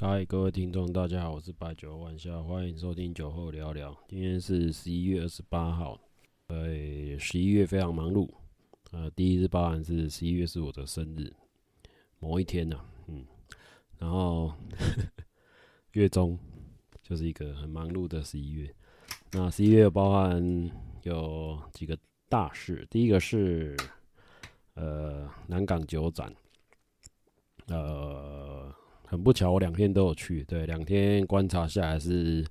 嗨，各位听众，大家好，我是白酒玩笑，欢迎收听酒后聊聊。今天是十一月二十八号，呃，十一月非常忙碌，呃，第一日包含是十一月是我的生日，某一天呢、嗯，然后 月中就是一个很忙碌的十一月。那十一月包含有几个大事，第一个是呃南港酒展，呃。很不巧，我两天都有去，对，两天观察下来是，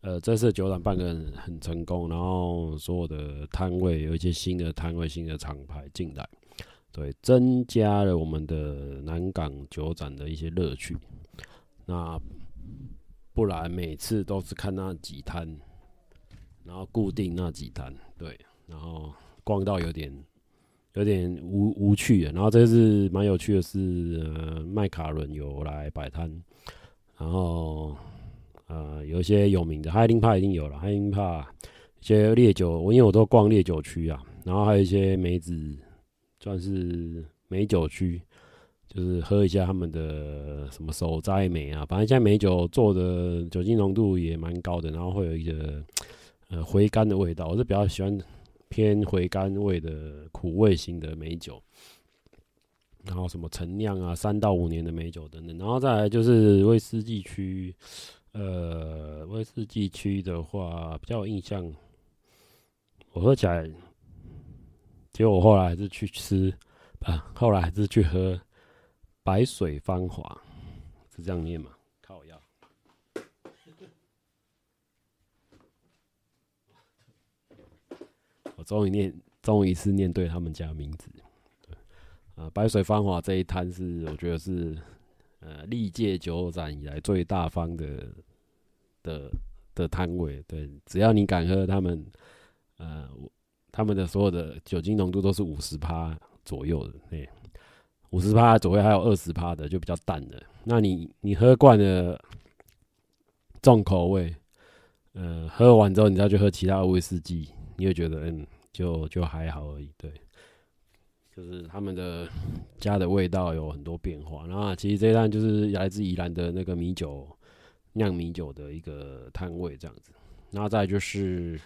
呃，这次酒展办得，很成功，然后所有的摊位有一些新的摊位、新的厂牌进来，对，增加了我们的南港酒展的一些乐趣。那不然每次都是看那几摊，然后固定那几摊，对，然后逛到有点。有点无无趣的，然后这次蛮有趣的是，呃，麦卡伦有来摆摊，然后呃，有一些有名的，海灵帕一定有了，海灵帕一些烈酒，我因为我都逛烈酒区啊，然后还有一些梅子，算是梅酒区，就是喝一下他们的什么手摘梅啊，反正现在梅酒做的酒精浓度也蛮高的，然后会有一个呃回甘的味道，我是比较喜欢。偏回甘味的苦味型的美酒，然后什么陈酿啊，三到五年的美酒等等，然后再来就是威士忌区，呃，威士忌区的话比较有印象，我喝起来，结果我后来还是去吃，啊，后来还是去喝白水芳华，是这样念吗吗？终于念，终于一次念对他们家名字。对，啊，白水芳华这一摊是我觉得是呃历届酒展以来最大方的的的摊位。对，只要你敢喝，他们呃他们的所有的酒精浓度都是五十趴左右的。对，五十趴左右还有二十趴的就比较淡的。那你你喝惯了重口味，呃，喝完之后你再去喝其他威士忌。你会觉得嗯，就就还好而已，对，就是他们的家的味道有很多变化。然后其实这一摊就是来自宜兰的那个米酒酿米酒的一个摊位这样子。然后再就是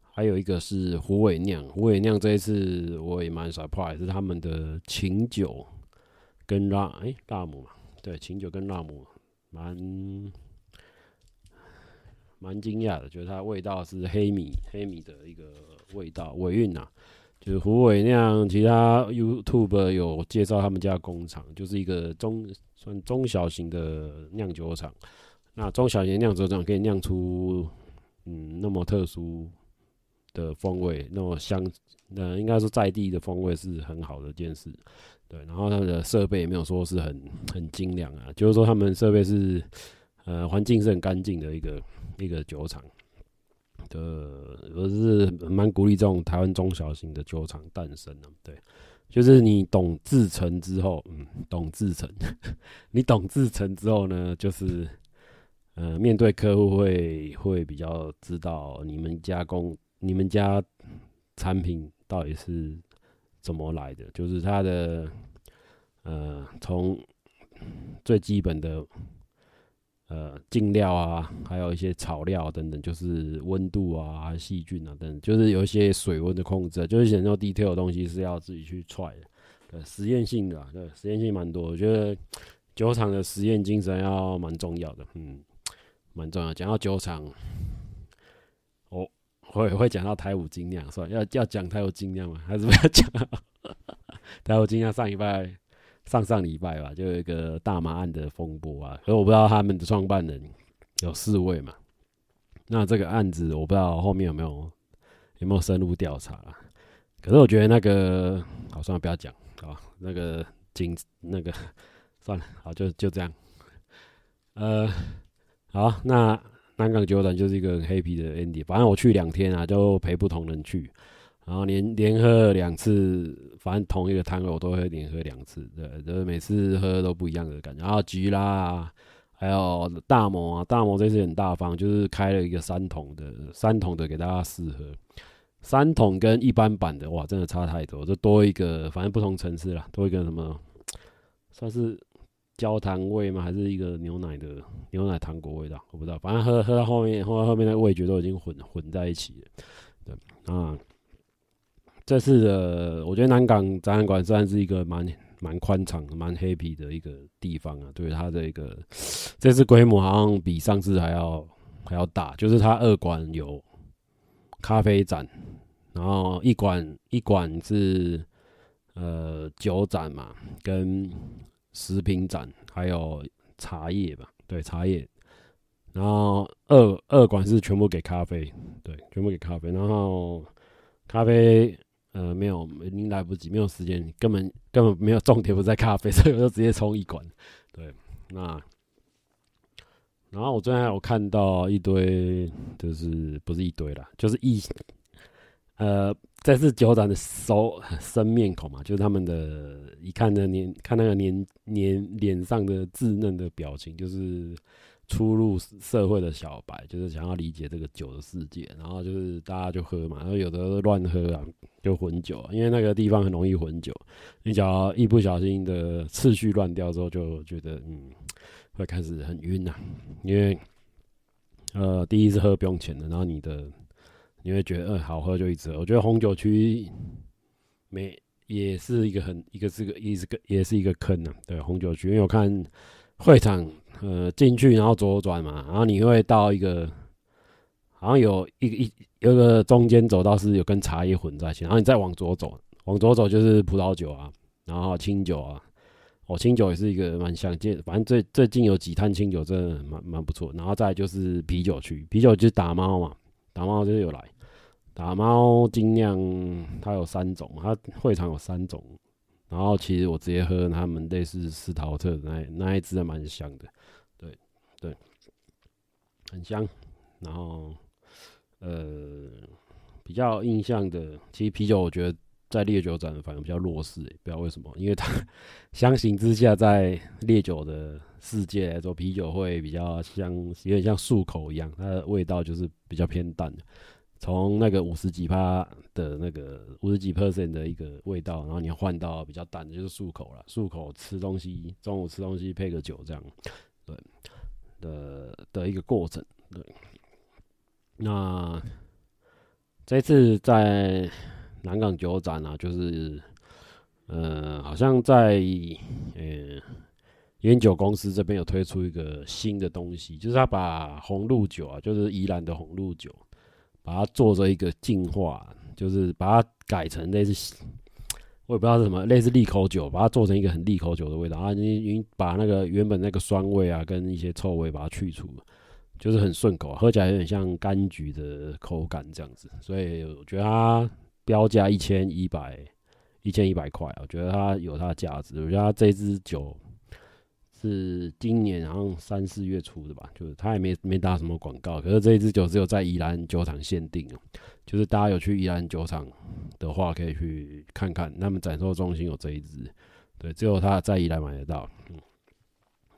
还有一个是虎尾酿，虎尾酿这一次我也蛮 surprise，是他们的琴酒跟拉哎拉姆嘛，对，琴酒跟拉姆蛮。蛮惊讶的，觉得它味道是黑米，黑米的一个味道尾韵呐，就是胡尾酿。其他 YouTube 有介绍他们家工厂，就是一个中算中小型的酿酒厂。那中小型酿酒厂可以酿出嗯那么特殊的风味，那么香，那应该说在地的风味是很好的一件事。对，然后他的设备也没有说是很很精良啊，就是说他们设备是呃环境是很干净的一个。一个酒厂的，我是蛮鼓励这种台湾中小型的酒厂诞生的。对，就是你懂制成之后，嗯，懂制成，你懂制成之后呢，就是呃，面对客户会会比较知道你们加工、你们家产品到底是怎么来的，就是它的呃，从最基本的。呃，进料啊，还有一些草料等等，就是温度啊、细菌啊等，就是有一些水温的控制，就是很多 detail 的东西是要自己去 try 的，对，实验性的，对，实验性蛮多。我觉得酒厂的实验精神要蛮重要的，嗯，蛮重要。讲到酒厂，我会会讲到台五精酿，算要要讲台五精酿吗？还是不要讲？台五精酿上礼拜。上上礼拜吧，就有一个大麻案的风波啊，可是我不知道他们的创办人有四位嘛。那这个案子我不知道后面有没有有没有深入调查啊。可是我觉得那个好，算了，不要讲啊。那个警那个 算了，好，就就这样。呃，好，那南港酒展就是一个很黑皮的 ending。反正我去两天啊，就陪不同人去。然后连连喝两次，反正同一个摊位我都会连喝两次，对，就是每次喝都不一样的感觉。然后吉拉啊，还有大摩啊，大摩这次很大方，就是开了一个三桶的，三桶的给大家试喝。三桶跟一般版的哇，真的差太多，就多一个，反正不同层次啦，多一个什么，算是焦糖味吗？还是一个牛奶的牛奶糖果味道？我不知道，反正喝喝到后面，喝到后面那个味觉都已经混混在一起了。对啊，这次的我觉得南港展览馆算是一个蛮蛮宽敞、蛮 happy 的一个地方啊。对它的一个这次规模好像比上次还要还要大，就是它二馆有咖啡展，然后一馆一馆是呃酒展嘛，跟食品展，还有茶叶吧，对茶叶。然后二二馆是全部给咖啡，对，全部给咖啡。然后咖啡呃没有，已经来不及，没有时间，根本根本没有重点不在咖啡，所以我就直接冲一馆。对，那然后我昨天还有看到一堆，就是不是一堆啦，就是一呃。这是酒展的熟 生面孔嘛，就是他们的，一看的年，看那个年年脸上的稚嫩的表情，就是初入社会的小白，就是想要理解这个酒的世界，然后就是大家就喝嘛，然后有的乱喝啊，就混酒，因为那个地方很容易混酒，你只要一不小心的次序乱掉之后，就觉得嗯，会开始很晕呐，因为呃第一次喝不用钱的，然后你的。你会觉得，嗯，好喝就一直喝。我觉得红酒区没也是一个很一个是个也是个也是一个坑呢、啊。对，红酒区，因为我看会场，呃，进去然后左转嘛，然后你会到一个好像有一一有个中间走道是有跟茶叶混在一起，然后你再往左走，往左走就是葡萄酒啊，然后清酒啊，哦，清酒也是一个蛮相见，反正最最近有几摊清酒真的蛮蛮不错，然后再就是啤酒区，啤酒就是打猫嘛。打猫就是有来，打猫精酿它有三种，它会场有三种，然后其实我直接喝他们类似斯陶特那那一支还蛮香的，对，很香。然后呃比较印象的，其实啤酒我觉得在烈酒展反而比较弱势，不知道为什么，因为它相形之下在烈酒的。世界来说，啤酒会比较像，有点像漱口一样，它的味道就是比较偏淡的。从那个五十几趴的那个五十几 percent 的一个味道，然后你换到比较淡的，就是漱口了。漱口吃东西，中午吃东西配个酒，这样，对的的一个过程。对，那这次在南港酒展啊，就是，呃，好像在，呃、烟酒公司这边有推出一个新的东西，就是他把红露酒啊，就是宜兰的红露酒，把它做着一个进化，就是把它改成类似，我也不知道是什么，类似利口酒，把它做成一个很利口酒的味道啊。你你把那个原本那个酸味啊，跟一些臭味把它去除，就是很顺口，喝起来有点像柑橘的口感这样子。所以我觉得它标价一千一百一千一百块，我觉得它有它的价值。我觉得它这支酒。是今年好像三四月初的吧，就是他也没没打什么广告，可是这一支酒只有在宜兰酒厂限定哦，就是大家有去宜兰酒厂的话，可以去看看，他们展售中心有这一支，对，只有他在宜兰买得到。嗯，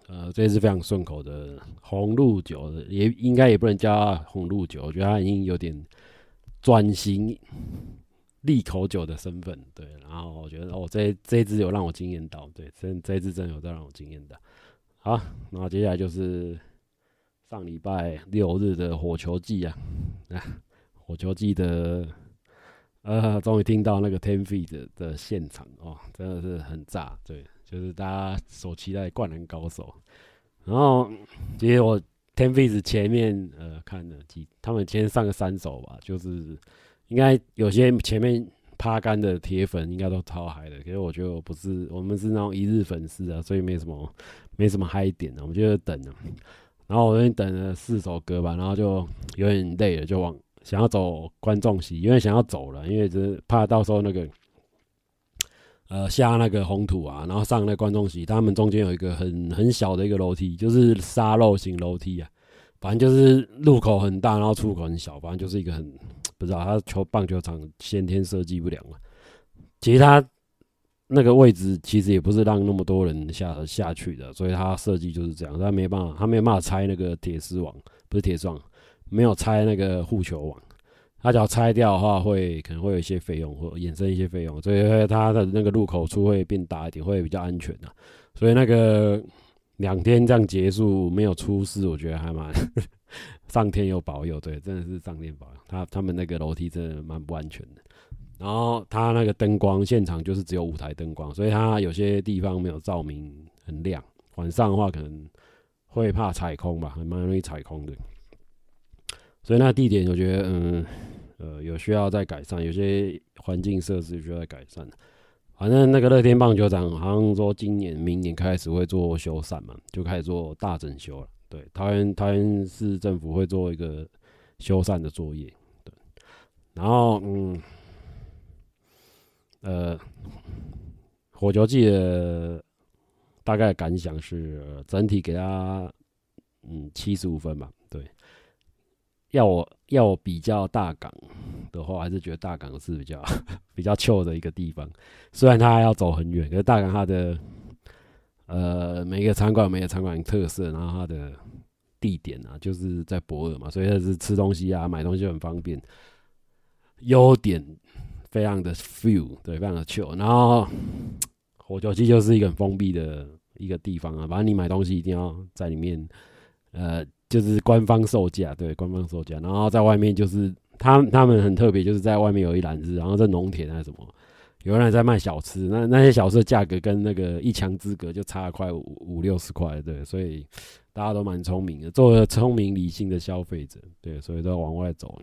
呃，这一支非常顺口的红露酒，也应该也不能叫红露酒，我觉得它已经有点转型利口酒的身份，对。然后我觉得哦，这这一支有让我惊艳到，对，这这一支真的有在让我惊艳到。好，那接下来就是上礼拜六日的火球季啊，啊，火球季的，呃，终于听到那个 Ten Feet 的，的现场哦，真的是很炸，对，就是大家所期待的灌篮高手。然后其实我 Ten Feet 前面呃看了几，他们先上个三首吧，就是应该有些前面。趴杆的铁粉应该都超嗨的，可是我觉得我不是，我们是那种一日粉丝啊，所以没什么没什么嗨点的，我们就等了。然后我那等了四首歌吧，然后就有点累了，就往想要走观众席，因为想要走了，因为就是怕到时候那个呃下那个红土啊，然后上那观众席，他们中间有一个很很小的一个楼梯，就是沙漏型楼梯啊，反正就是入口很大，然后出口很小，反正就是一个很。不知道他球棒球场先天设计不良嘛？其实他那个位置其实也不是让那么多人下下去的，所以他设计就是这样。他没办法，他没办法拆那个铁丝网，不是铁丝网，没有拆那个护球网。他只要拆掉的话，会可能会有一些费用，或衍生一些费用，所以他的那个入口处会变大一点，会比较安全的。所以那个两天这样结束没有出事，我觉得还蛮上天有保佑，对，真的是上天保佑。他他们那个楼梯真的蛮不安全的。然后他那个灯光现场就是只有舞台灯光，所以他有些地方没有照明很亮。晚上的话可能会怕踩空吧，还蛮容易踩空的。所以那地点我觉得，嗯，呃，有需要再改善，有些环境设施需要再改善。反正那个乐天棒球场好像说今年、明年开始会做修缮嘛，就开始做大整修了。对，桃园桃园市政府会做一个修缮的作业。对，然后嗯。呃，火球季的大概感想是，整体给他嗯七十五分吧。对，要我要我比较大港的话，还是觉得大港是比较 比较 chill 的一个地方。虽然它要走很远，可是大港它的呃每个餐馆每个餐馆特色，然后它的地点啊，就是在博尔嘛，所以它是吃东西啊、买东西很方便。优点。非常的 few，对，非常的 chill。然后火球祭就是一个很封闭的一个地方啊，反正你买东西一定要在里面，呃，就是官方售价，对，官方售价。然后在外面就是他他们很特别，就是在外面有一栏子，然后在农田还是什么，有人在卖小吃，那那些小吃的价格跟那个一墙之隔就差了快五五六十块，对，所以大家都蛮聪明的，做了聪明理性的消费者，对，所以都往外走。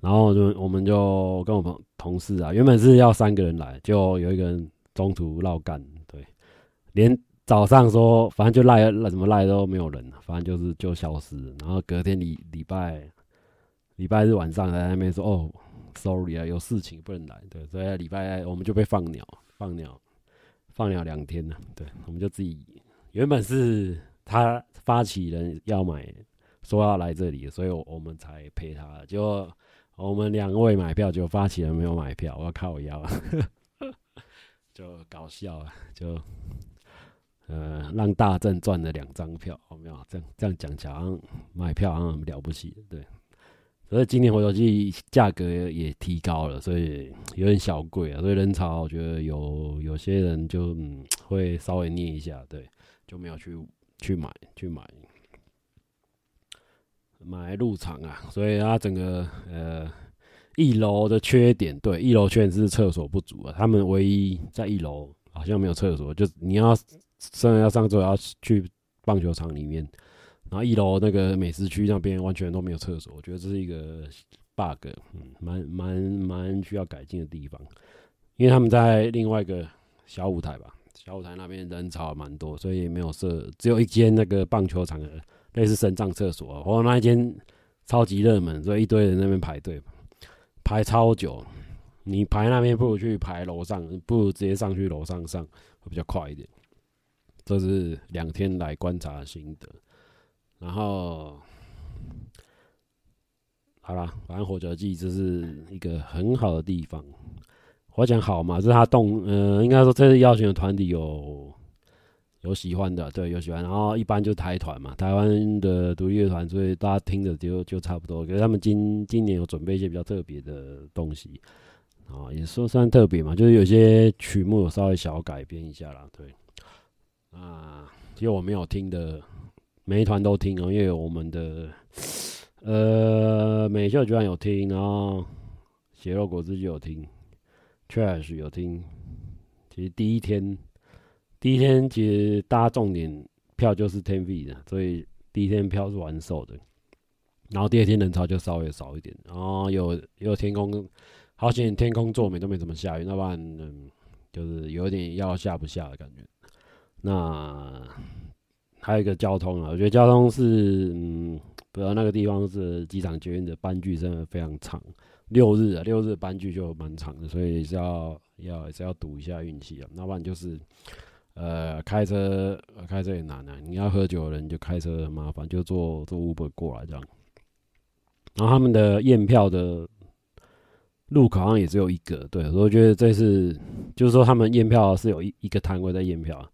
然后就我们就跟我们同事啊，原本是要三个人来，就有一个人中途绕干，对，连早上说反正就赖赖怎么赖都没有人，反正就是就消失。然后隔天礼礼拜礼拜日晚上在那边说哦，sorry 啊，有事情不能来，对，所以礼拜我们就被放鸟，放鸟，放鸟两天了，对，我们就自己原本是他发起人要买，说要来这里，所以我我们才陪他，就。我们两位买票，就发起人没有买票，我要靠我腰，就搞笑啊，就呃让大正赚了两张票，有没有？这样这样讲起来好像买票好像很了不起，对。所以今年火球祭价格也提高了，所以有点小贵啊。所以人潮我觉得有有些人就嗯会稍微捏一下，对，就没有去去买去买。买入场啊，所以它整个呃一楼的缺点，对，一楼缺点是厕所不足啊。他们唯一在一楼好像没有厕所，就你要真的要上厕所要去棒球场里面，然后一楼那个美食区那边完全都没有厕所，我觉得这是一个 bug，嗯，蛮蛮蛮需要改进的地方。因为他们在另外一个小舞台吧，小舞台那边人潮蛮多，所以没有设，只有一间那个棒球场的。类似神帐厕所，我那一间超级热门，所以一堆人那边排队，排超久。你排那边不如去排楼上，不如直接上去楼上上会比较快一点。这是两天来观察的心得。然后，好了，反正火球祭这是一个很好的地方。我讲好嘛，就是他动，呃，应该说这次邀请的团体有。有喜欢的，对，有喜欢，然后一般就台团嘛，台湾的独立乐团，所以大家听的就就差不多。可是他们今今年有准备一些比较特别的东西，啊，也说算特别嘛，就是有些曲目有稍微小改编一下啦，对。啊，其实我没有听的，每一团都听哦，因为我们的呃美秀居然有听，然后血肉果汁就有听，Trash 有听，其实第一天。第一天其实大家重点票就是 10V 的，所以第一天票是完售的。然后第二天人潮就稍微少一点，然后有有天空，好险天空作美都没怎么下雨，要不然嗯就是有点要下不下的感觉。那还有一个交通啊，我觉得交通是嗯，不知道那个地方是机场捷运的班距真的非常长，六日啊六日班距就蛮长的，所以是要要是要赌一下运气啊，要不然就是。呃，开车，开车也难啊。你要喝酒的人就开车很麻烦，就坐坐 Uber 过来这样。然后他们的验票的路口好像也只有一个，对，所以我觉得这是，就是说他们验票是有一一个摊位在验票，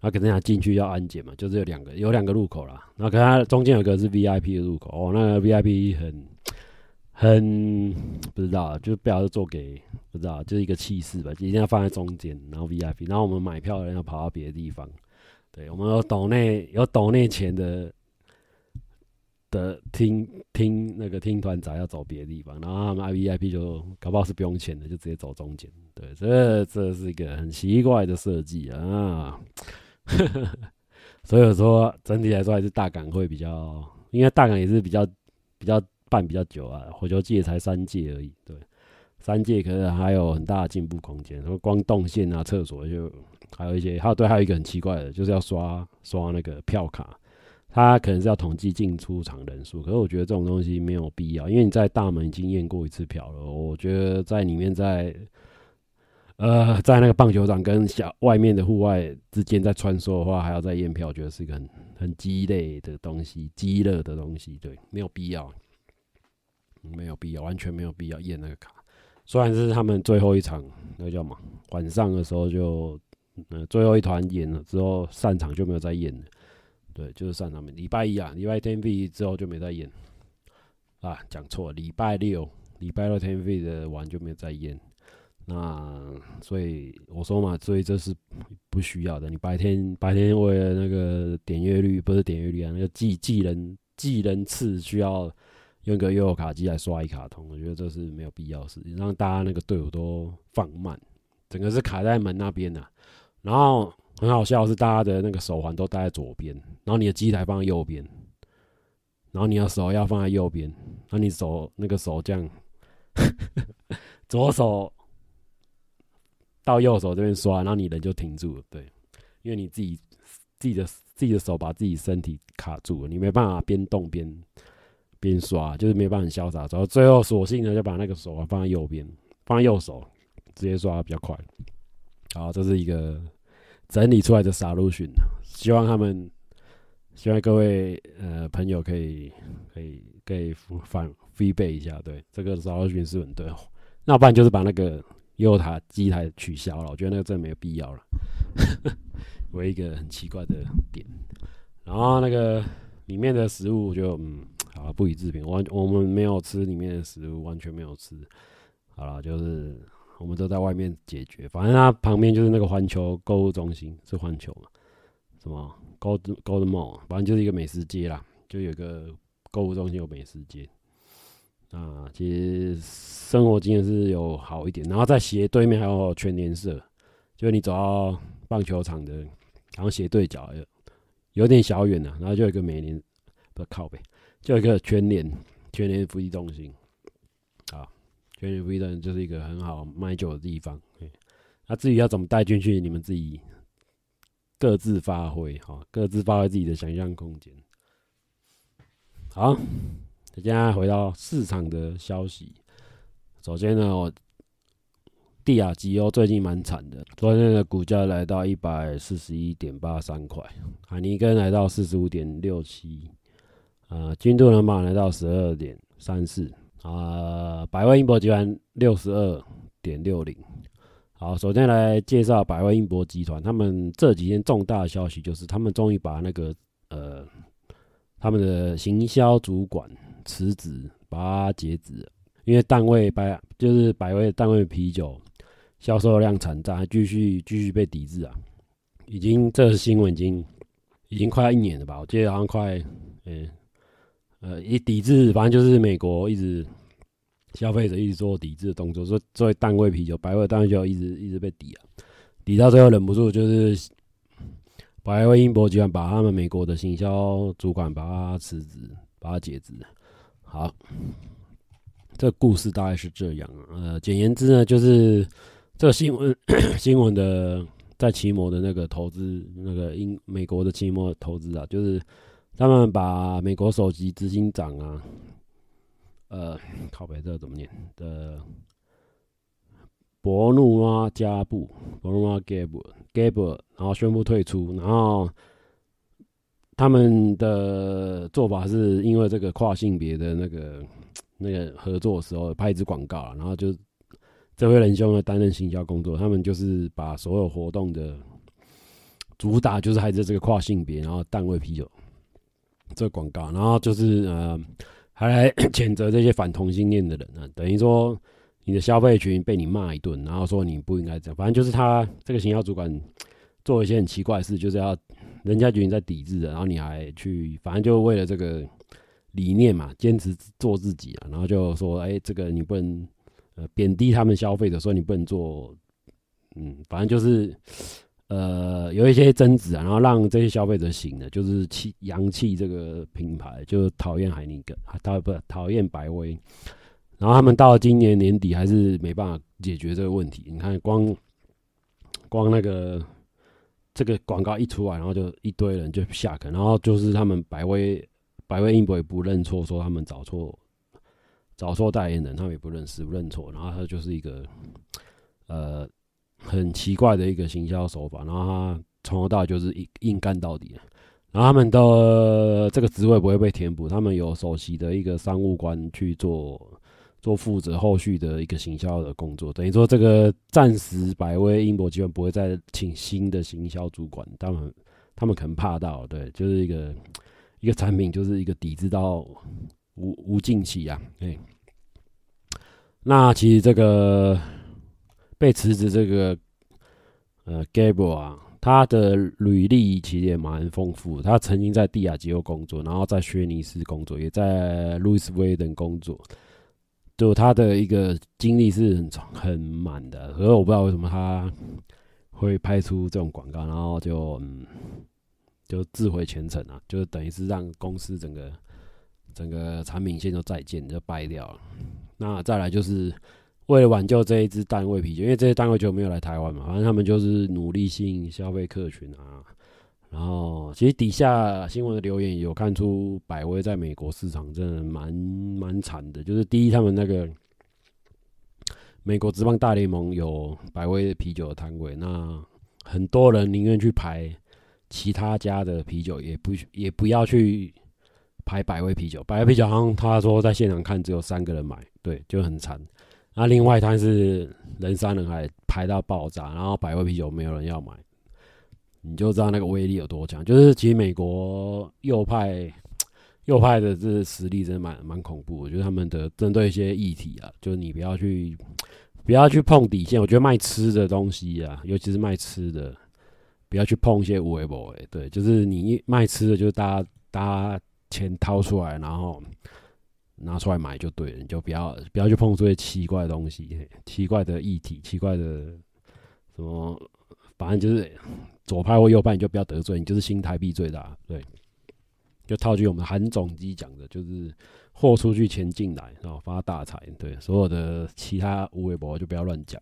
然后可能要进去要安检嘛，就是有两个，有两个路口啦。然后可能它中间有个是 VIP 的入口，哦，那个 VIP 很。很不知道，就不晓得做给不知道，就是一个气势吧，一定要放在中间，然后 VIP，然后我们买票的人要跑到别的地方，对，我们有抖内有抖内钱的的听听那个听团仔要走别的地方，然后他们 V I P 就搞不好是不用钱的，就直接走中间。对，这这是一个很奇怪的设计啊。所以说整体来说还是大港会比较，因为大港也是比较比较办比较久啊，火球季才三届而已。对。三届可是还有很大的进步空间，然后光动线啊、厕所就还有一些，还有对，还有一个很奇怪的，就是要刷刷那个票卡，它可能是要统计进出场人数，可是我觉得这种东西没有必要，因为你在大门已经验过一次票了，我觉得在里面在呃在那个棒球场跟小外面的户外之间在穿梭的话，还要再验票，我觉得是一个很很鸡肋的东西，鸡肋的东西，对，没有必要，没有必要，完全没有必要验那个卡。虽然是他们最后一场，那叫什么？晚上的时候就，呃，最后一团演了之后散场就没有再演了。对，就是散场。礼拜一啊，礼拜天 V 之后就没再演。啊，讲错了，礼拜六，礼拜六天 V 的完就没有再演。那所以我说嘛，所以这是不需要的。你白天白天为了那个点阅率，不是点阅率啊，那个计计人计人次需要。用个悠游卡机来刷一卡通，我觉得这是没有必要的事情，让大家那个队伍都放慢，整个是卡在门那边的。然后很好笑是，大家的那个手环都戴在左边，然后你的机台放在右边，然后你的手要放在右边，那你手那个手这样，左手到右手这边刷，然后你人就停住了，对，因为你自己自己的自己的手把自己身体卡住了，你没办法边动边。边刷就是没办法很潇洒，然后最后索性呢就把那个手啊放在右边，放在右手直接刷比较快。好，这是一个整理出来的沙路逊希望他们，希望各位呃朋友可以可以可以反必备一下，对这个沙路逊是很对。那不然就是把那个又塔机台取消了，我觉得那个真的没有必要了。我一个很奇怪的点，然后那个里面的食物就嗯。啊，不予置评。完，我们没有吃里面的食物，完全没有吃。好了，就是我们都在外面解决。反正它旁边就是那个环球购物中心，是环球嘛？什么 Gold Gold Mall？反正就是一个美食街啦，就有个购物中心，有美食街。啊，其实生活经验是有好一点。然后在斜对面还有全联社，就你走到棒球场的，然后斜对角有有点小远了，然后就有一个美联，不靠北。就有一个全联全联福利中心，啊，全联福利中心就是一个很好卖酒的地方。那至于要怎么带进去，你们自己各自发挥，哈，各自发挥自己的想象空间。好，现在回到市场的消息。首先呢，我帝亚吉欧最近蛮惨的，昨天的股价来到一百四十一点八三块，海尼根来到四十五点六七。呃，金度能宝来到十二点三四啊，百威英博集团六十二点六零。好，首先来介绍百威英博集团，他们这几天重大消息就是，他们终于把那个呃，他们的行销主管辞职，把他解职，因为单位百就是百威单位啤酒销售量惨淡，继续继续被抵制啊，已经这新闻已经已经快一年了吧，我记得好像快嗯。呃，一抵制，反正就是美国一直消费者一直做抵制的动作，说作为单位啤酒，百威单位就一直一直被抵啊，抵到最后忍不住，就是百威英博集团把他们美国的行销主管把他辞职，把他解职。好，这故事大概是这样。呃，简言之呢，就是这新闻 新闻的在奇摩的那个投资，那个英美国的奇摩投资啊，就是。他们把美国首席执行长啊，呃，靠北这怎么念的？博努马加布，博努马加布，加布，然后宣布退出。然后他们的做法是因为这个跨性别的那个 那个合作的时候拍一支广告，然后就这位仁兄呢担任行销工作。他们就是把所有活动的主打就是还是这个跨性别，然后淡味啤酒。这广告，然后就是呃，还来谴责这些反同性恋的人呢、等于说你的消费群被你骂一顿，然后说你不应该这样，反正就是他这个行销主管做一些很奇怪的事，就是要人家觉得你在抵制的，然后你还去，反正就为了这个理念嘛，坚持做自己啊，然后就说，哎、这个你不能呃贬低他们消费者，说你不能做，嗯，反正就是呃有一些争执啊，然后让这些消费者醒了，就是弃扬弃这个品牌，就讨厌海尼根，讨不讨厌百威，然后他们到今年年底还是没办法解决这个问题，你看光光那个。这个广告一出来，然后就一堆人就下课，然后就是他们百威百威英博也不认错，说他们找错找错代言人，他们也不认识不认错，然后他就是一个呃很奇怪的一个行销手法，然后他从头到尾就是硬硬干到底，然后他们的这个职位不会被填补，他们有首席的一个商务官去做。做负责后续的一个行销的工作，等于说这个暂时百威英博基本不会再请新的行销主管，他们他们可能怕到，对，就是一个 一个产品就是一个抵制到无无尽期啊，哎，那其实这个被辞职这个呃 Gabriel 啊，他的履历其实也蛮丰富，他曾经在蒂亚吉欧工作，然后在轩尼斯工作，也在 Louis Vuitton 工作。就他的一个经历是很长很满的，可是我不知道为什么他会拍出这种广告，然后就嗯，就自毁前程啊，就等于是让公司整个整个产品线都再见就掰掉了。那再来就是为了挽救这一支单位啤酒，因为这些单位酒没有来台湾嘛，反正他们就是努力吸引消费客群啊。然后，其实底下新闻的留言有看出，百威在美国市场真的蛮蛮惨的。就是第一，他们那个美国职棒大联盟有百威啤酒的摊位，那很多人宁愿去排其他家的啤酒，也不也不要去排百威啤酒。百威啤酒好像他说在现场看只有三个人买，对，就很惨。那另外一摊是人山人海，排到爆炸，然后百威啤酒没有人要买。你就知道那个威力有多强，就是其实美国右派 右派的这实力真的蛮蛮恐怖。我觉得他们的针对一些议题啊，就是你不要去不要去碰底线。我觉得卖吃的东西啊，尤其是卖吃的，不要去碰一些无为不为。对，就是你卖吃的，就是大家大家钱掏出来，然后拿出来买就对了。你就不要不要去碰这些奇怪的东西，奇怪的议题，奇怪的什么，反正就是。左派或右派，你就不要得罪，你就是新台币最大，对。就套句我们韩总机讲的，就是货出去钱进来，然后发大财。对，所有的其他无微博就不要乱讲，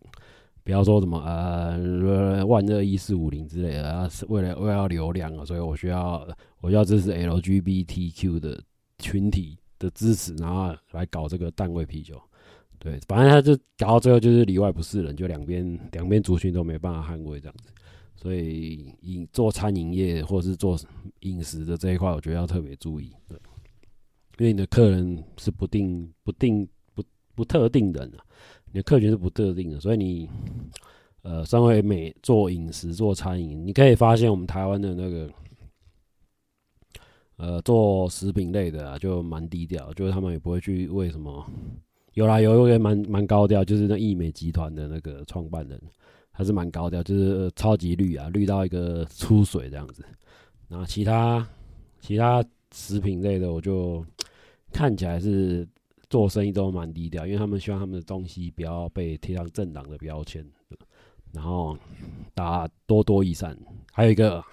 不要说什么呃万恶一四五零之类的啊，是为了为了流量啊，所以我需要我要支持 LGBTQ 的群体的支持，然后来搞这个淡味啤酒。对，反正他就搞到最后就是里外不是人，就两边两边族群都没办法捍卫这样子。所以，饮做餐饮业或者是做饮食的这一块，我觉得要特别注意，对，因为你的客人是不定、不定、不不特定的，你的客群是不特定的，所以你，呃，身为美做饮食、做餐饮，你可以发现我们台湾的那个，呃，做食品类的啊，就蛮低调，就是他们也不会去为什么，有啦，有一个蛮蛮高调，就是那易美集团的那个创办人。还是蛮高调，就是超级绿啊，绿到一个出水这样子。然后其他其他食品类的，我就看起来是做生意都蛮低调，因为他们希望他们的东西不要被贴上政党的标签。然后大家多多益善，还有一个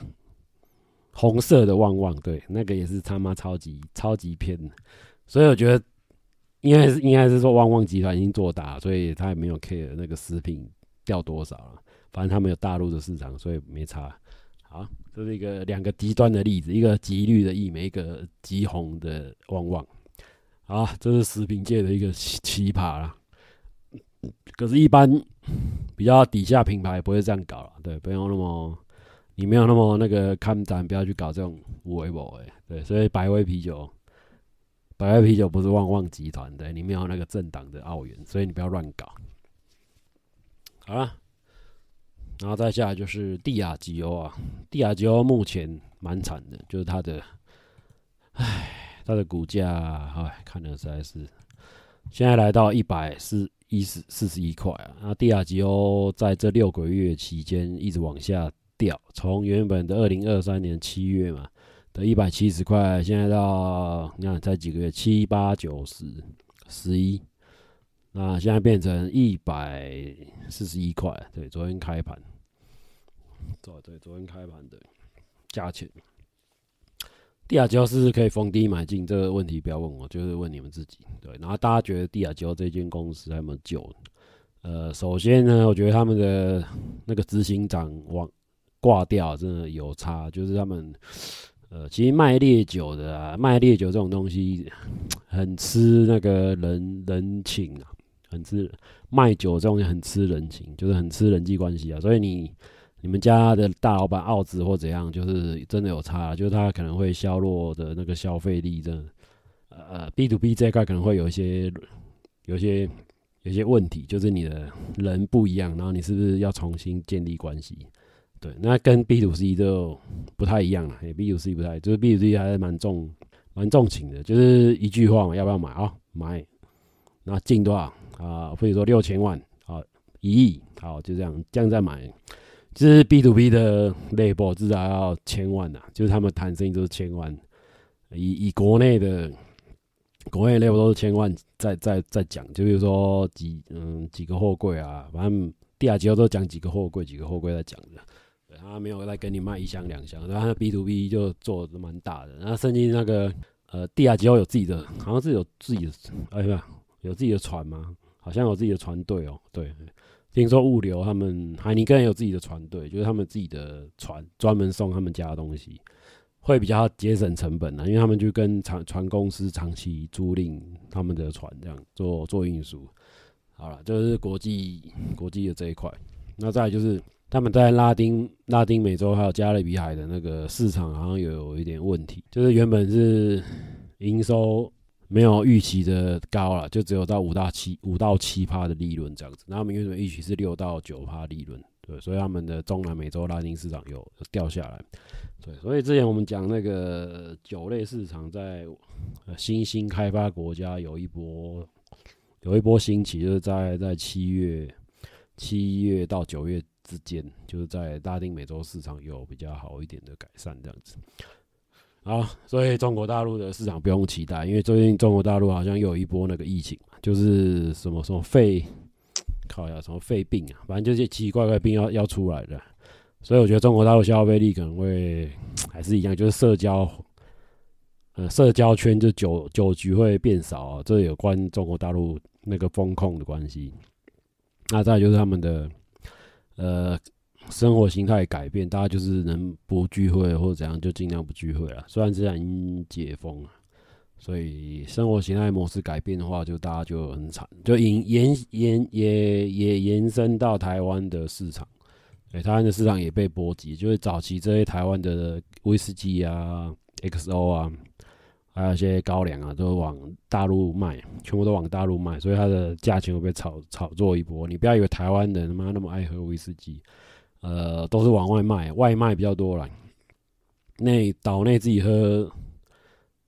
红色的旺旺，对，那个也是他妈超级超级偏。所以我觉得应该是应该是说旺旺集团已经做大，所以他也没有 care 那个食品。掉多少了？反正他们有大陆的市场，所以没差。好，这是一个两个极端的例子，一个极绿的义美，一个极红的旺旺。好，这是食品界的一个奇葩啦。可是，一般比较底下品牌不会这样搞了。对，不用那么，你没有那么那个看展，不要去搞这种无为博诶。对，所以百威啤酒，百威啤酒不是旺旺集团的，你没有那个政党的澳元，所以你不要乱搞。好了，然后再下来就是蒂亚吉欧啊，蒂亚吉欧目前蛮惨的，就是它的，唉，它的股价，唉，看的实在是，现在来到一百四一十四十一块啊。那蒂亚吉欧在这六个月期间一直往下掉，从原本的二零二三年七月嘛的一百七十块，现在到你看才几个月，七八九十十一，那现在变成一百四十一块，对，昨天开盘，对对，昨天开盘的价钱。地亚胶是可以逢低买进？这个问题不要问我，就是问你们自己。对，然后大家觉得地亚胶这间公司还有没有救？呃，首先呢，我觉得他们的那个执行长往挂掉真的有差，就是他们呃，其实卖烈酒的啊，卖烈酒这种东西很吃那个人人情啊，很吃卖酒这种东西很吃人情，就是很吃人际关系啊，所以你。你们家的大老板奥兹或怎样，就是真的有差，就是他可能会削弱的那个消费力，真的，呃，B to B 这块可能会有一些、有些、有些问题，就是你的人不一样，然后你是不是要重新建立关系？对，那跟 B to C 就不太一样了。欸，B to C 不太，就是 B to C 还是蛮重、蛮重情的，就是一句话嘛，要不要买啊？买，那进多少啊？或者说六千万，好，一亿，好，就这样，这样再买。就是 B to B 的 label 至少要千万呐，就是他们谈生意都是千万，以以国内的国内 label 都是千万在在在讲，就比如说几嗯几个货柜啊，反正帝亚吉欧都讲几个货柜几个货柜在讲的，他没有在跟你卖一箱两箱，然后他 B to B 就做的蛮大的，然后甚至那个呃帝亚吉欧有自己的，好像是有自己的，哎呀，有自己的船吗？好像有自己的船队哦，对。听说物流他们海尼根有自己的船队，就是他们自己的船专门送他们家的东西，会比较节省成本呢，因为他们就跟船船公司长期租赁他们的船这样做做运输。好了，就是国际国际的这一块。那再就是他们在拉丁拉丁美洲还有加勒比海的那个市场好像有一点问题，就是原本是营收。没有预期的高了，就只有到五到七五到七趴的利润这样子。那他们原本预期是六到九趴利润，对，所以他们的中南美洲拉丁市场有，掉下来。对，所以之前我们讲那个酒类市场在新兴开发国家有一波有一波兴起，就是在在七月七月到九月之间，就是在拉丁美洲市场有比较好一点的改善这样子。好，所以中国大陆的市场不用期待，因为最近中国大陆好像又有一波那个疫情嘛，就是什么什么肺，靠呀，什么肺病啊，反正就是奇奇怪怪病要要出来的，所以我觉得中国大陆消费力可能会还是一样，就是社交，呃，社交圈就酒酒局会变少，这有关中国大陆那个风控的关系。那再就是他们的，呃。生活形态改变，大家就是能不聚会或者怎样就尽量不聚会了。虽然现在已经解封了，所以生活形态模式改变的话，就大家就很惨，就延延延也也延伸到台湾的市场。对，台湾的市场也被波及，就是早期这些台湾的威士忌啊、XO 啊，还有一些高粱啊，都往大陆卖，全部都往大陆卖，所以它的价钱会被炒炒作一波。你不要以为台湾人他妈那么爱喝威士忌。呃，都是往外卖，外卖比较多啦。内岛内自己喝，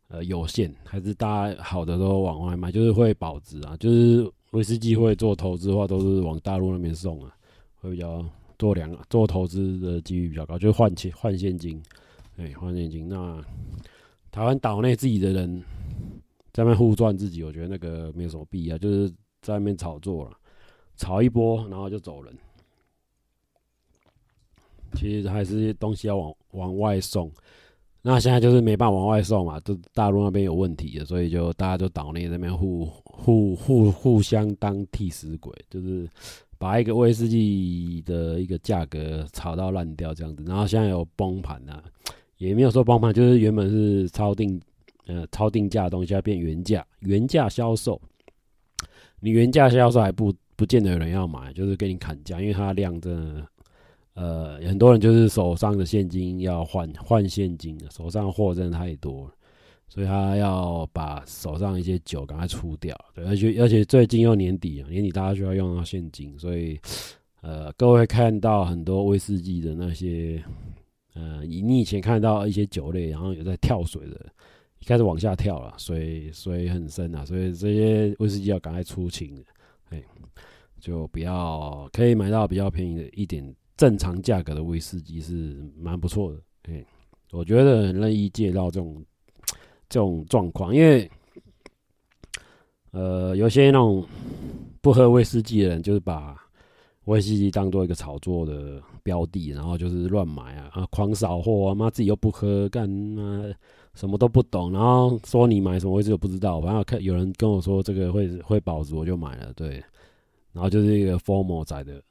呃，有限，还是大家好的都往外卖，就是会保值啊。就是威士忌会做投资的话，都是往大陆那边送啊，会比较做两做投资的几率比较高，就是换钱换现金，哎，换现金。那台湾岛内自己的人在那边互赚自己，我觉得那个没有什么必要，就是在那边炒作了，炒一波，然后就走人。其实还是东西要往往外送，那现在就是没办法往外送嘛，就大陆那边有问题了，所以就大家就岛内那边互互互互相当替死鬼，就是把一个威士忌的一个价格炒到烂掉这样子，然后现在有崩盘了，也没有说崩盘，就是原本是超定呃超定价的东西要变原价，原价销售，你原价销售还不不见得有人要买，就是给你砍价，因为它量真的。呃，很多人就是手上的现金要换换现金，手上货真的太多了，所以他要把手上一些酒赶快出掉。对，而且而且最近又年底啊，年底大家需要用到现金，所以呃，各位看到很多威士忌的那些，呃，你你以前看到一些酒类，然后有在跳水的，开始往下跳了，水水很深啊，所以这些威士忌要赶快出清，哎，就不要可以买到比较便宜的一点。正常价格的威士忌是蛮不错的。哎，我觉得很乐意介绍这种这种状况，因为呃，有些那种不喝威士忌的人，就是把威士忌当做一个炒作的标的，然后就是乱买啊，啊，狂扫货啊，妈自己又不喝，干妈什么都不懂，然后说你买什么威士忌都不知道，反正看有人跟我说这个会会保值，我就买了，对，然后就是一个 FOMO 仔的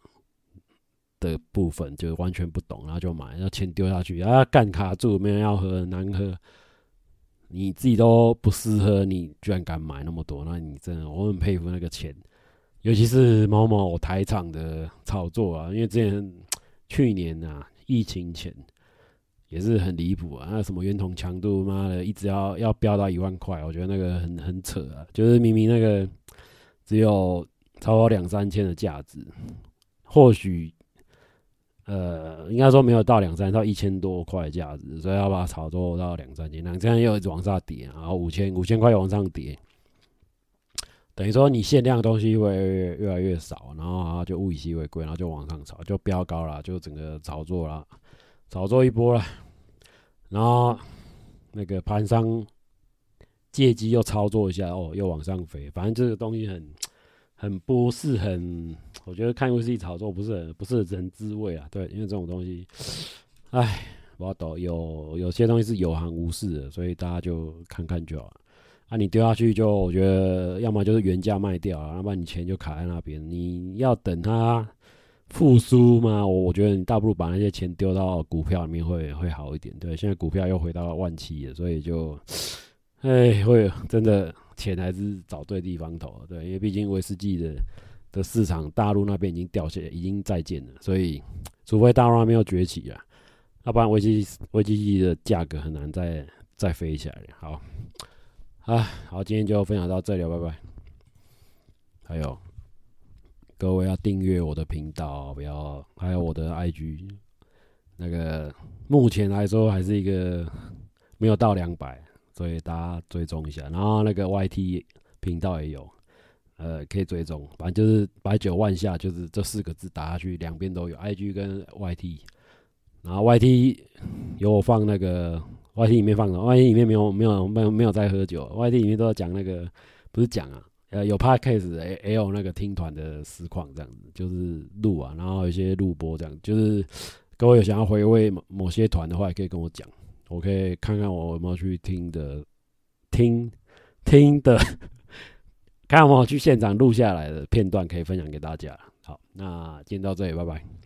的部分，就完全不懂，然后就买，然后钱丢下去，啊，干卡住，没人要喝，难喝，你自己都不适合，你居然敢买那么多，那你真的我很佩服那个钱。尤其是某某台厂的炒作啊，因为之前 去年啊，疫情前也是很离谱啊，那什么圆筒强度，妈的，一直要要飙到一万块，我觉得那个很很扯啊，就是明明那个只有超过两三千的价值，或许呃，应该说没有到两三，到一千多块价值，所以要把它炒作到两三千，两千又一直往上跌，然后五千五千块往上跌。等于说你限量的东西会越，来越少，然后就物以稀为贵，然后就往上炒，就飙高了，就整个炒作了，炒作一波了，然后那个盘商借机又操作一下，哦，又往上飞，反正这个东西很很不是很，我觉得看游戏炒作不是很不是人滋味啊，对，因为这种东西，哎，我懂，有有些东西是有行无市的，所以大家就看看就好了。那、你丢下去就，我觉得要么就是原价卖掉，要不然你钱就卡在那边。你要等它复苏吗？我我觉得你大不如把那些钱丢到股票里面会会好一点。对，现在股票又回到万七了，所以就，哎，会真的钱还是找对地方投。对，因为毕竟威士忌的的市场，大陆那边已经掉下，已经再见了。所以，除非大陆那边又崛起啊，要不然威士忌威士忌的价格很难再再飞起来。好。啊，好，今天就分享到这里，拜拜。还有各位要订阅我的频道，不要，还有我的 IG，那个目前来说还是一个没有到两百，所以大家追踪一下。然后那个 YT 频道也有，呃，可以追踪，反正就是白酒万下，就是这四个字打下去，两边都有 IG 跟 YT。然后 YT 有我放那个。Y T 里面放的，Y T 里面没有没有没有没有在喝酒，Y T 里面都要讲那个不是讲啊，呃有 Podcast 也有那个听团的实况这样子，就是录啊，然后一些录播这样，就是各位有想要回味某某些团的话，也可以跟我讲，我可以看看我有没有去听的听听的，看有没有去现场录下来的片段，可以分享给大家。好，那今天到这里，拜拜。